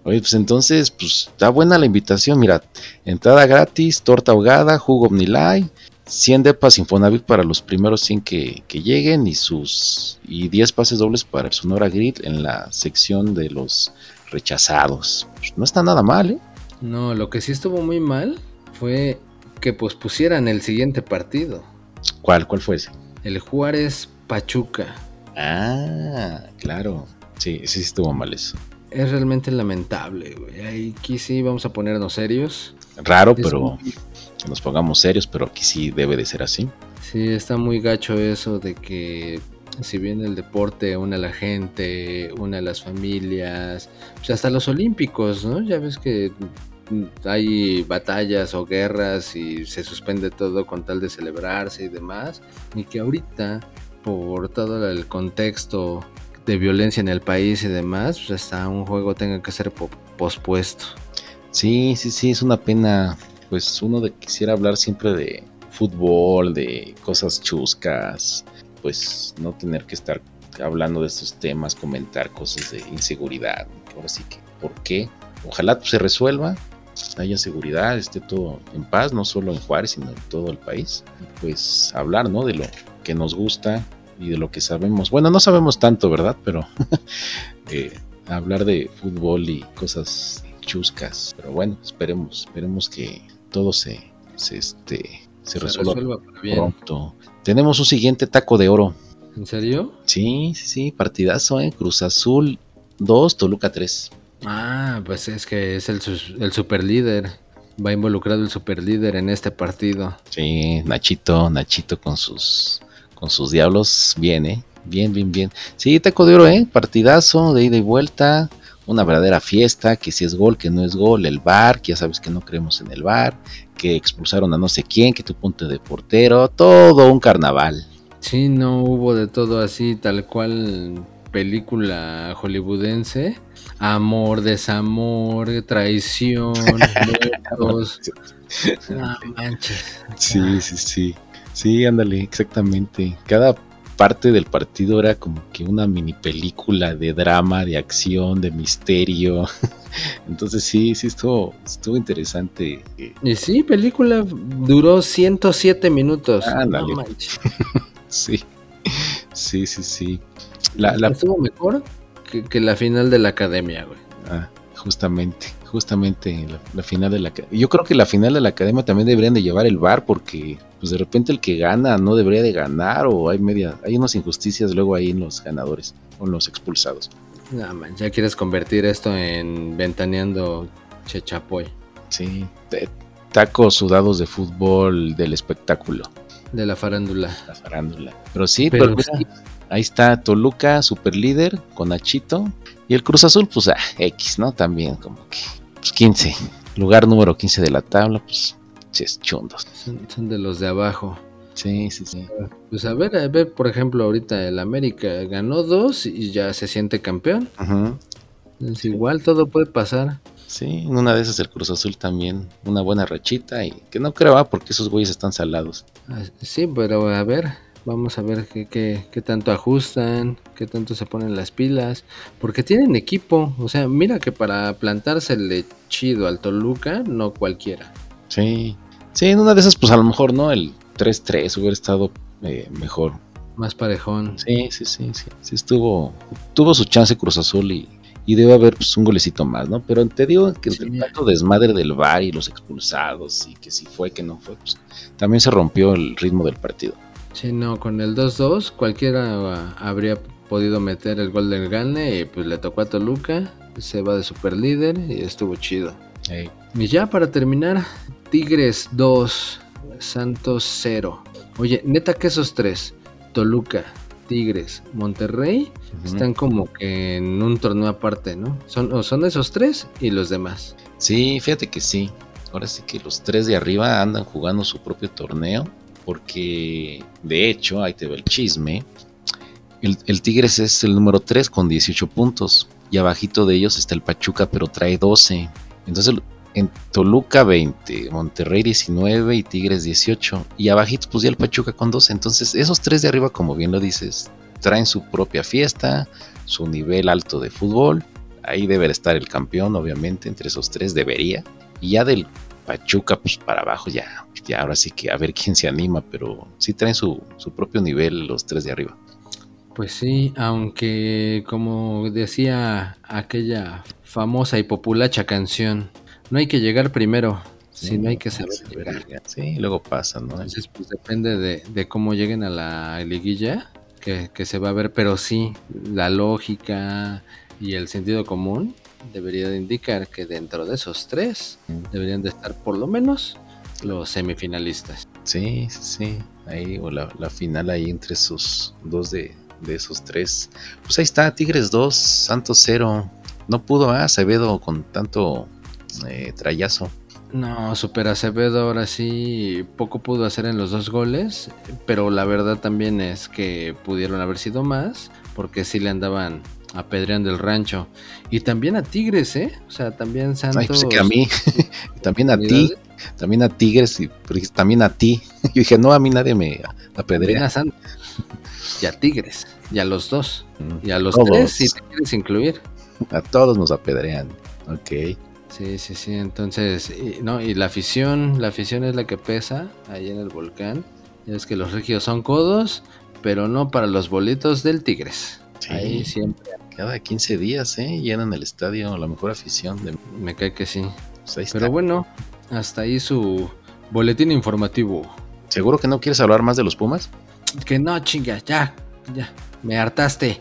Oye, pues entonces, pues está buena la invitación. Mira, entrada gratis, torta ahogada, jugo OmniLife, 100 depas Infonavit para los primeros 100 que, que lleguen y sus y 10 pases dobles para el Sonora Grid en la sección de los rechazados. Pues, no está nada mal, ¿eh? No, lo que sí estuvo muy mal fue que pospusieran el siguiente partido. ¿Cuál, cuál fue ese? El Juárez Pachuca. Ah, claro. Sí, sí estuvo mal eso. Es realmente lamentable, güey. Aquí sí vamos a ponernos serios. Raro, Es pero muy- que nos pongamos serios, pero aquí sí debe de ser así. Sí, está muy gacho eso de que si bien el deporte une a la gente, une a las familias, pues hasta los olímpicos, ¿no? Ya ves que hay batallas o guerras y se suspende todo con tal de celebrarse y demás. Y que ahorita, por todo el contexto de violencia en el país y demás, pues hasta un juego tenga que ser po- pospuesto. Sí, sí, sí, es una pena. Pues uno de, quisiera hablar siempre de fútbol, de cosas chuscas, pues no tener que estar hablando de estos temas, comentar cosas de inseguridad. Ahora sí que, ¿por qué? Ojalá pues, se resuelva, haya seguridad, esté todo en paz, no solo en Juárez, sino en todo el país. Pues hablar, ¿no? De lo que nos gusta y de lo que sabemos. Bueno, no sabemos tanto, ¿verdad? Pero [LAUGHS] eh, hablar de fútbol y cosas chuscas. Pero bueno, esperemos, esperemos que todo se, se, este, se, resuelva, pronto. Tenemos un siguiente taco de oro. ¿En serio? Sí, sí, sí, partidazo, ¿eh? Cruz Azul 2, Toluca 3. Ah, pues es que es el, el super líder. Va involucrado el super líder en este partido. Sí, Nachito, Nachito con sus con sus diablos, bien, ¿eh? Bien, bien, bien. Sí, taco de oro, ¿eh? Partidazo de ida y vuelta. Una verdadera fiesta, que si es gol, que no es gol, el bar, que ya sabes que no creemos en el bar, que expulsaron a no sé quién, que tu punto de portero, todo un carnaval. Sí, no hubo de todo así, tal cual película hollywoodense. Amor, desamor, traición, [LAUGHS] muertos. no manches. Sí, sí, sí. Sí, ándale, exactamente. Cada parte del partido era como que una mini película de drama, de acción, de misterio. [LAUGHS] Entonces sí, sí estuvo, estuvo interesante. Y sí, película duró 107 minutos. Ándale. [LAUGHS] sí, sí, sí, sí. La, Estuvo mejor que, la final de la academia, güey. Ah, justamente, justamente la, final de la Yo creo que la final de la academia también deberían de llevar el bar porque pues de repente el que gana no debería de ganar o hay media, hay unas injusticias luego ahí en los ganadores o en los expulsados. No, man, ya quieres convertir esto en ventaneando Chechapoy. Sí, tacos sudados de fútbol del espectáculo. De la farándula. La farándula. Pero sí, Pero, pues, ahí está Toluca, super líder, con Achito. Y el Cruz Azul, pues ah, X, ¿no? También como que pues 15. Lugar número 15 de la tabla, pues chundos. Son, de los de abajo. Sí, sí, sí. Pues a ver, a ver, por ejemplo, ahorita el América ganó dos y ya se siente campeón. Es igual, todo puede pasar. Sí, en una de esas el Cruz Azul también, una buena rachita y que no creo, ah, porque esos güeyes están salados. Ah, sí, pero a ver, vamos a ver qué, qué, qué, tanto ajustan, qué tanto se ponen las pilas, porque tienen equipo, o sea, mira que para plantársele chido al Toluca, no cualquiera. Sí, sí, en una de esas, pues a lo mejor, ¿no? El 3-3 hubiera estado eh, mejor. Más parejón. Sí, sí, sí, sí. Sí estuvo, tuvo su chance Cruz Azul y, y debe haber pues, un golecito más, ¿no? Pero te digo que el tanto desmadre del VAR y los expulsados y que si fue, que no fue, pues también se rompió el ritmo del partido. Sí, no, con el 2-2 cualquiera habría podido meter el gol del gane y pues le tocó a Toluca, se va de super líder y estuvo chido. Y ya para terminar, Tigres 2, Santos 0. Oye, neta que esos tres, Toluca, Tigres, Monterrey, están como que en un torneo aparte, ¿no? Son, son esos tres y los demás. Sí, fíjate que sí. Ahora sí que los tres de arriba andan jugando su propio torneo. Porque, de hecho, ahí te ve el chisme. El, el Tigres es el número 3 con 18 puntos. Y abajito de ellos está el Pachuca, pero trae 12. Entonces en Toluca 20, Monterrey 19 y Tigres 18. Y abajito pues ya el Pachuca con 12. Entonces esos tres de arriba, como bien lo dices, traen su propia fiesta, su nivel alto de fútbol. Ahí debe estar el campeón, obviamente, entre esos tres debería. Y ya del Pachuca pues para abajo ya, ya ahora sí que a ver quién se anima, pero sí traen su, su propio nivel los tres de arriba. Pues sí, aunque como decía aquella famosa y populacha canción, no hay que llegar primero, sino hay que saber llegar. Sí, luego pasa, ¿no? Entonces, pues depende de, cómo lleguen a la liguilla, que, se va a ver, pero sí, la lógica y el sentido común debería de indicar que dentro de esos tres deberían de estar por lo menos los semifinalistas. Sí, sí, sí. Ahí, o la, final ahí entre esos dos de, esos tres. Pues ahí está, Tigres 2, Santos 0. No pudo, ¿ah? Acevedo con tanto eh, trayazo. No, Super Acevedo ahora sí poco pudo hacer en los dos goles, pero la verdad también es que pudieron haber sido más, porque sí le andaban apedreando el rancho. Y también a Tigres, ¿eh? O sea, también Santos... que a mí, [LAUGHS] [LAUGHS] también a ti, también a Tigres y también a ti. [LAUGHS] Yo dije, no, a mí nadie me apedrea. y a Tigres, y a los dos, Mm. y a los Todos. tres si te quieres incluir. A todos nos apedrean. Ok. Sí, sí, sí, entonces, y, no, y la afición, la afición es la que pesa ahí en el volcán. Es que los regios son codos, pero no para los bolitos del Tigres. Sí. Ahí siempre Cada 15 días, ¿eh? Llenan el estadio, la mejor afición. De... me cae que sí. Pues. Pero bueno, hasta ahí su boletín informativo. ¿Seguro que no quieres hablar más de los Pumas? Que no, chinga, ya, ya, me hartaste.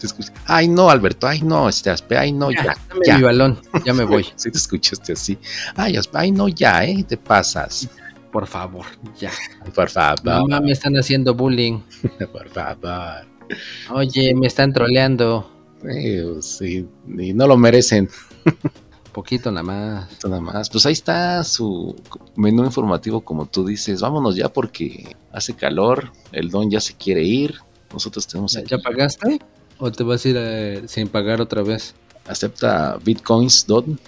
Te Ay, no, Alberto. Ay, no, este, Aspe, Ay, no, ya. Ya, dame ya. mi balón, ya me [LAUGHS] voy, Sí, te escuchaste así. Ay, Aspe, ay, no, ya, ¿eh? Te pasas. por favor, ya. Por favor. Mamá, me están haciendo bullying. [LAUGHS] Por favor. Oye, me están troleando. Sí, y no lo merecen. [LAUGHS] Poquito nada más. Nada más. Pues ahí está su menú informativo, como tú dices. Vámonos ya porque hace calor. El don ya se quiere ir. Nosotros tenemos ¿Ya, aquí. ya pagaste? ¿O te vas a ir eh, sin pagar otra vez? Acepta bitcoins, don.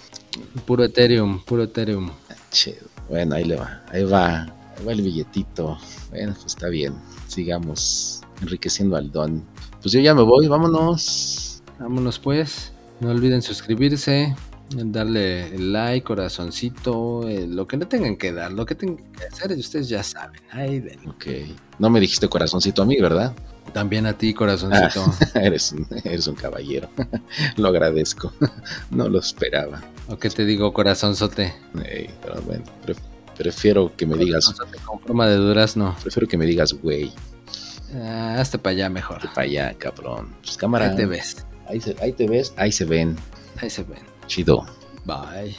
Puro Ethereum, puro Ethereum. Chido. Bueno, ahí le va. Ahí va. Ahí va el billetito. Bueno, pues está bien. Sigamos enriqueciendo al don. Pues yo ya me voy. Vámonos. Vámonos pues. No olviden suscribirse, darle el like, corazoncito, eh, lo que le tengan que dar, lo que tengan que hacer, ustedes ya saben. Ahí ven. Ok. No me dijiste corazoncito a mí, ¿verdad? También a ti, corazoncito. [LAUGHS] eres, un, eres un caballero. [LAUGHS] lo agradezco. [LAUGHS] no lo esperaba. ¿O qué te digo, corazonzote? Pero bueno, pre- prefiero que me digas, con forma de durazno. prefiero que me digas, güey, Ah, hazte para allá mejor. para allá, cabrón. Pues cámara. Ahí te ves. Ahí, se- ahí te ves, ahí se ven. Ahí se ven. Chido. Bye.